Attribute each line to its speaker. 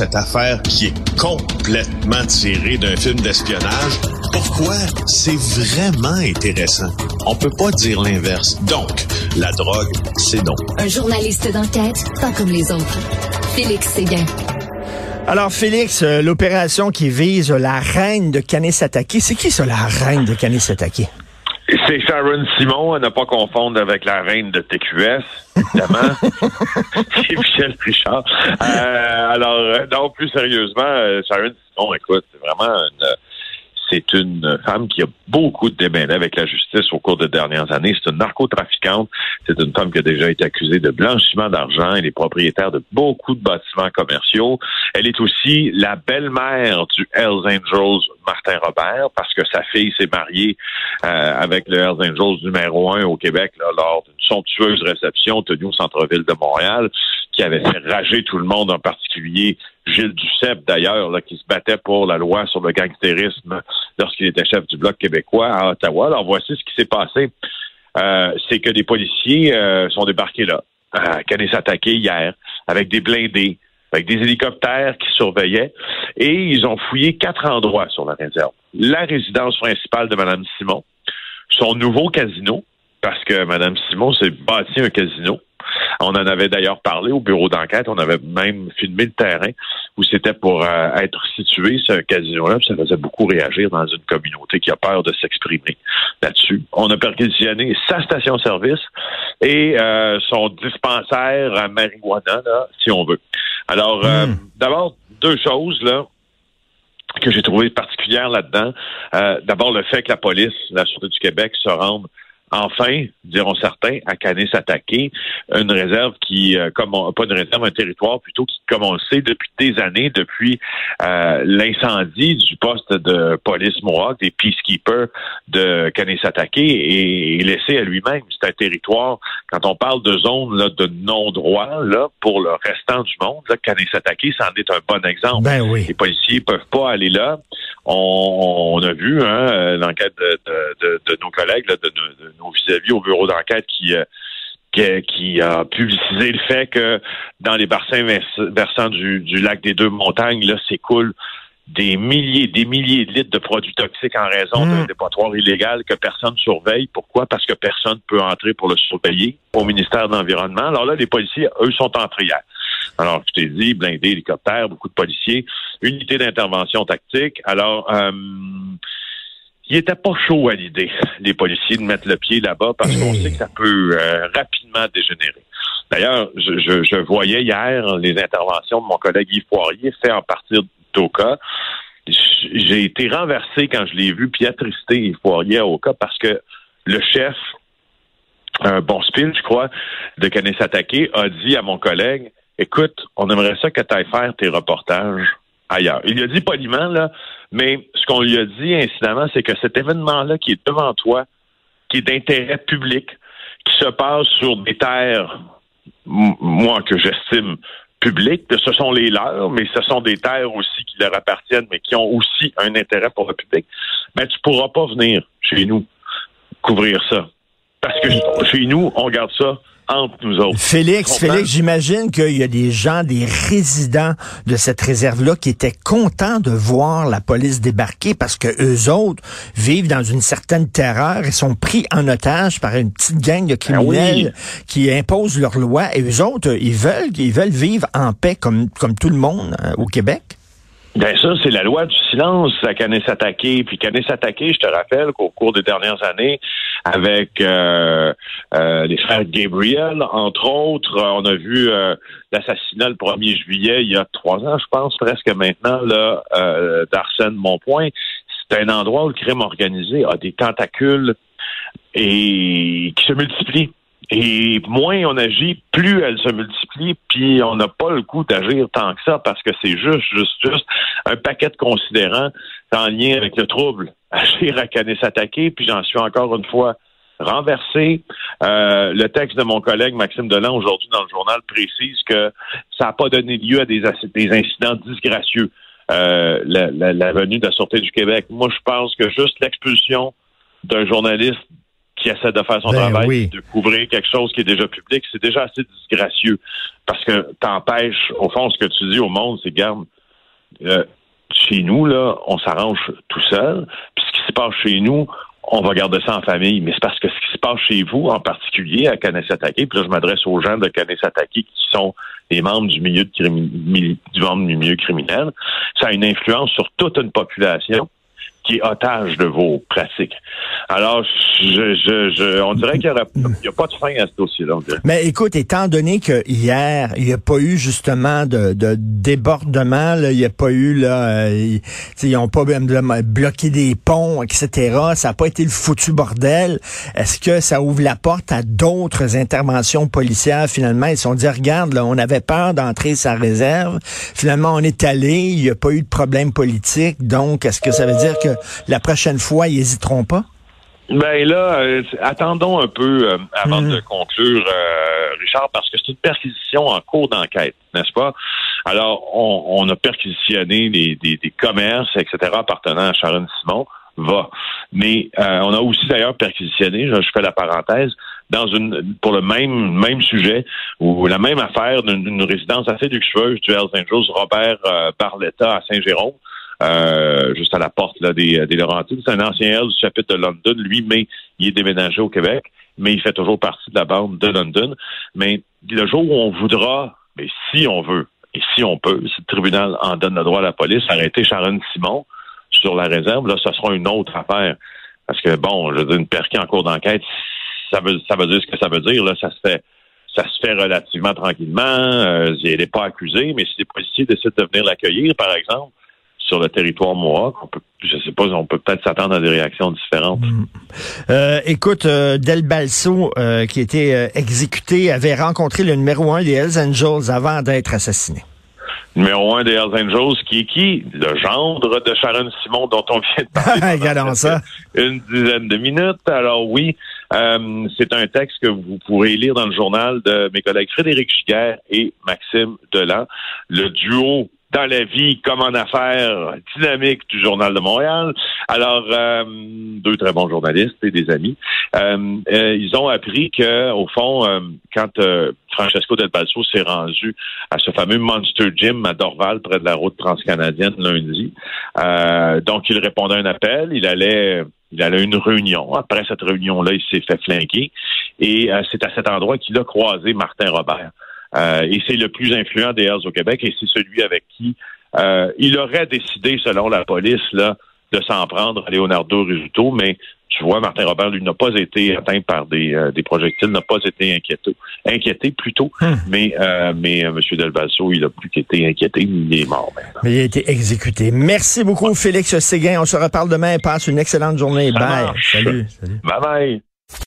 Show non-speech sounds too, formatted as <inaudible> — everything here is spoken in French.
Speaker 1: cette affaire qui est complètement tirée d'un film d'espionnage. Pourquoi? C'est vraiment intéressant? On peut pas dire l'inverse. Donc, la drogue, c'est donc.
Speaker 2: Un journaliste d'enquête, pas comme les autres. Félix Séguin.
Speaker 3: Alors, Félix, euh, l'opération qui vise la reine de Kanesatake, c'est qui ça, la reine de Kanesatake?
Speaker 4: C'est Sharon Simon, à ne pas confondre avec la reine de TQS, évidemment. <laughs> c'est Michel Richard. Euh, alors, euh, non, plus sérieusement, euh, Sharon Simon, écoute, c'est vraiment une c'est une femme qui a beaucoup de démêlés avec la justice au cours des dernières années. C'est une narcotrafiquante. C'est une femme qui a déjà été accusée de blanchiment d'argent. Elle est propriétaire de beaucoup de bâtiments commerciaux. Elle est aussi la belle-mère du Hells Angels Martin Robert parce que sa fille s'est mariée euh, avec le Hells Angels numéro un au Québec lors d'une somptueuse réception tenue au centre-ville de Montréal qui avait fait rager tout le monde, en particulier Gilles Duceppe, d'ailleurs, qui se battait pour la loi sur le gangstérisme lorsqu'il était chef du Bloc québécois à Ottawa. Alors, voici ce qui s'est passé. Euh, c'est que des policiers euh, sont débarqués là, à s'attaquer hier, avec des blindés, avec des hélicoptères qui surveillaient, et ils ont fouillé quatre endroits sur la réserve. La résidence principale de Mme Simon, son nouveau casino, parce que Mme Simon s'est bâti un casino, on en avait d'ailleurs parlé au bureau d'enquête. On avait même filmé le terrain où c'était pour euh, être situé, ce casino-là. Ça faisait beaucoup réagir dans une communauté qui a peur de s'exprimer là-dessus. On a perquisitionné sa station-service et euh, son dispensaire à marijuana, si on veut. Alors, euh, hmm. d'abord, deux choses, là que j'ai trouvé particulières là-dedans. D'abord, le fait que la police, la Sûreté du Québec, se rende enfin, diront certains, à Canis attaquer une réserve qui, euh, comme pas une réserve, un territoire plutôt qui, comme on le sait, depuis des années, depuis euh, l'incendie du poste de police Mohawk, des peacekeepers de Canis attaquer et, laissé à lui-même. C'est un territoire, quand on parle de zone là, de non-droit, là, pour le restant du monde, là, Canis attaquer, c'en est un bon exemple.
Speaker 3: Ben oui.
Speaker 4: Les policiers peuvent pas aller là. On, a vu hein, l'enquête de, de, nos collègues, là, de, de nos vis-à-vis au bureau d'enquête qui, euh, qui, a publicisé le fait que dans les bassins versants du, lac des Deux Montagnes, là, s'écoulent des milliers, des milliers de litres de produits toxiques en raison d'un mmh. dépotoir illégal que personne surveille. Pourquoi? Parce que personne ne peut entrer pour le surveiller au ministère de l'Environnement. Alors là, les policiers, eux, sont entrés hier. Alors, je t'ai dit, blindés, hélicoptères, beaucoup de policiers, unité d'intervention tactique. Alors, euh, il était pas chaud à l'idée, les policiers, de mettre le pied là-bas parce qu'on sait que ça peut euh, rapidement dégénérer. D'ailleurs, je, voyais hier les interventions de mon collègue Yves Poirier fait en partir d'Oka. J'ai été renversé quand je l'ai vu, puis attristé Yves Poirier à Oka parce que le chef, un bon spill, je crois, de Canis Attaqué, a dit à mon collègue, écoute, on aimerait ça que tu ailles faire tes reportages ailleurs. Il a dit poliment, là, mais ce qu'on lui a dit, incidemment, c'est que cet événement-là qui est devant toi, qui est d'intérêt public, qui se passe sur des terres, moi, que j'estime publiques, ce sont les leurs, mais ce sont des terres aussi qui leur appartiennent, mais qui ont aussi un intérêt pour le public, ben, tu pourras pas venir chez nous couvrir ça. Parce que chez nous, on garde ça
Speaker 3: Félix, Félix, j'imagine qu'il y a des gens, des résidents de cette réserve-là qui étaient contents de voir la police débarquer parce que eux autres vivent dans une certaine terreur et sont pris en otage par une petite gang de ben criminels qui imposent leurs lois. Et eux autres, ils veulent, ils veulent vivre en paix comme, comme tout le monde euh, au Québec.
Speaker 4: Bien ça, c'est la loi du silence à Canis Attaqué. Puis Canis Attaqué, je te rappelle qu'au cours des dernières années, avec euh, euh, les frères Gabriel, entre autres, on a vu euh, l'assassinat le 1er juillet, il y a trois ans, je pense, presque maintenant, là, d'Arsène Montpoint. C'est un endroit où le crime organisé a des tentacules et qui se multiplient. Et moins on agit, plus elle se multiplie, puis on n'a pas le coup d'agir tant que ça parce que c'est juste, juste, juste un paquet de considérants en lien avec le trouble. <laughs> Agir à Canis attaquer, puis j'en suis encore une fois renversé. Euh, le texte de mon collègue Maxime Delan aujourd'hui dans le journal précise que ça n'a pas donné lieu à des, des incidents disgracieux. Euh, la, la, la venue de la Sûreté du Québec. Moi, je pense que juste l'expulsion d'un journaliste qui essaie de faire son
Speaker 3: Ben
Speaker 4: travail,
Speaker 3: oui.
Speaker 4: de couvrir quelque chose qui est déjà public, c'est déjà assez disgracieux. Parce que t'empêches, au fond, ce que tu dis au monde, c'est, garde, euh, chez nous, là, on s'arrange tout seul. Puis ce qui se passe chez nous, on va garder ça en famille. Mais c'est parce que ce qui se passe chez vous, en particulier à Kanesatake, puis là, je m'adresse aux gens de Kanesatake qui sont des membres du milieu de crimi- mili- du membre du milieu criminel, ça a une influence sur toute une population qui est otage de vos pratiques. Alors, je, je, je, on dirait qu'il n'y a pas de fin à ce dossier-là.
Speaker 3: Mais écoute, étant donné que hier, il n'y a pas eu justement de, de débordement, là, il n'y a pas eu là, euh, ils, tu sais, ils ont pas là, bloqué des ponts, etc. Ça n'a pas été le foutu bordel. Est-ce que ça ouvre la porte à d'autres interventions policières finalement? Ils se sont dit regarde, là, on avait peur d'entrer sa réserve. Finalement, on est allé. Il n'y a pas eu de problème politique. Donc, est-ce que ça veut dire que la prochaine fois, ils n'hésiteront pas?
Speaker 4: Ben là, euh, attendons un peu euh, avant
Speaker 3: Mhm.
Speaker 4: de conclure, euh, Richard, parce que c'est une perquisition en cours d'enquête, n'est-ce pas? Alors, on, on a perquisitionné des, des, des commerces, etc., appartenant à Sharon Simon, va. Mais euh, on a aussi d'ailleurs perquisitionné, je, je fais la parenthèse, dans une pour le même même sujet ou la même affaire d'une d'une résidence assez luxueuse du Hells Angels, Robert euh, Barletta à Saint-Jérôme. Euh, juste à la porte là, des, des Laurentides. C'est un ancien Hells du chapitre de London, lui, mais il est déménagé au Québec, mais il fait toujours partie de la bande de London. Mais le jour où on voudra, mais si on veut, et si on peut, si le tribunal en donne le droit à la police, arrêter Sharon Simon sur la réserve, là, ce sera une autre affaire. Parce que, bon, je veux dire, une perquis en cours d'enquête, ça veut, ça veut dire ce que ça veut dire. Là, ça se fait ça se fait relativement tranquillement. Euh, elle n'est pas accusée, mais si les policiers décident de venir l'accueillir, par exemple, sur le territoire Mohawk, on peut, je sais pas, on peut peut-être s'attendre à des réactions différentes.
Speaker 3: Euh, écoute, euh, Del Balso, euh, qui était exécuté, avait rencontré le numéro un des Hells Angels avant d'être assassiné.
Speaker 4: Numéro un des Hells Angels, qui est qui? Le gendre de Sharon Simon, dont on vient de parler. <laughs>
Speaker 3: Regardons ça.
Speaker 4: Une dizaine de minutes. Alors oui, euh, c'est un texte que vous pourrez lire dans le journal de mes collègues Frédéric Giguère et Maxime Delan. Le duo dans la vie comme en affaires dynamique du Journal de Montréal. Alors, euh, deux très bons journalistes et des amis. Euh, euh, ils ont appris que, au fond, euh, quand euh, Francesco Del Balso s'est rendu à ce fameux Monster Gym à Dorval, près de la route transcanadienne, lundi, donc il répondait à un appel, il allait il allait à une réunion. Après cette réunion-là, il s'est fait flinguer. Et c'est à cet endroit qu'il a croisé Martin Robert. Euh, et c'est le plus influent des Hells au Québec et c'est celui avec qui euh, il aurait décidé, selon la police, là, de s'en prendre à Leonardo Rizzuto, mais tu vois, Martin Robert, lui, n'a pas été atteint par des, euh, des projectiles, n'a pas été inquiété, inquiété plutôt,
Speaker 3: Hmm.
Speaker 4: mais, euh, mais euh, M. Il a plus qu'été inquiété, il est mort maintenant.
Speaker 3: Mais il a été exécuté. Merci beaucoup, Félix Séguin. On se reparle demain. Passe une excellente journée.
Speaker 4: Ça
Speaker 3: Bye.
Speaker 4: marche.
Speaker 3: Salut. Salut.
Speaker 4: Bye bye!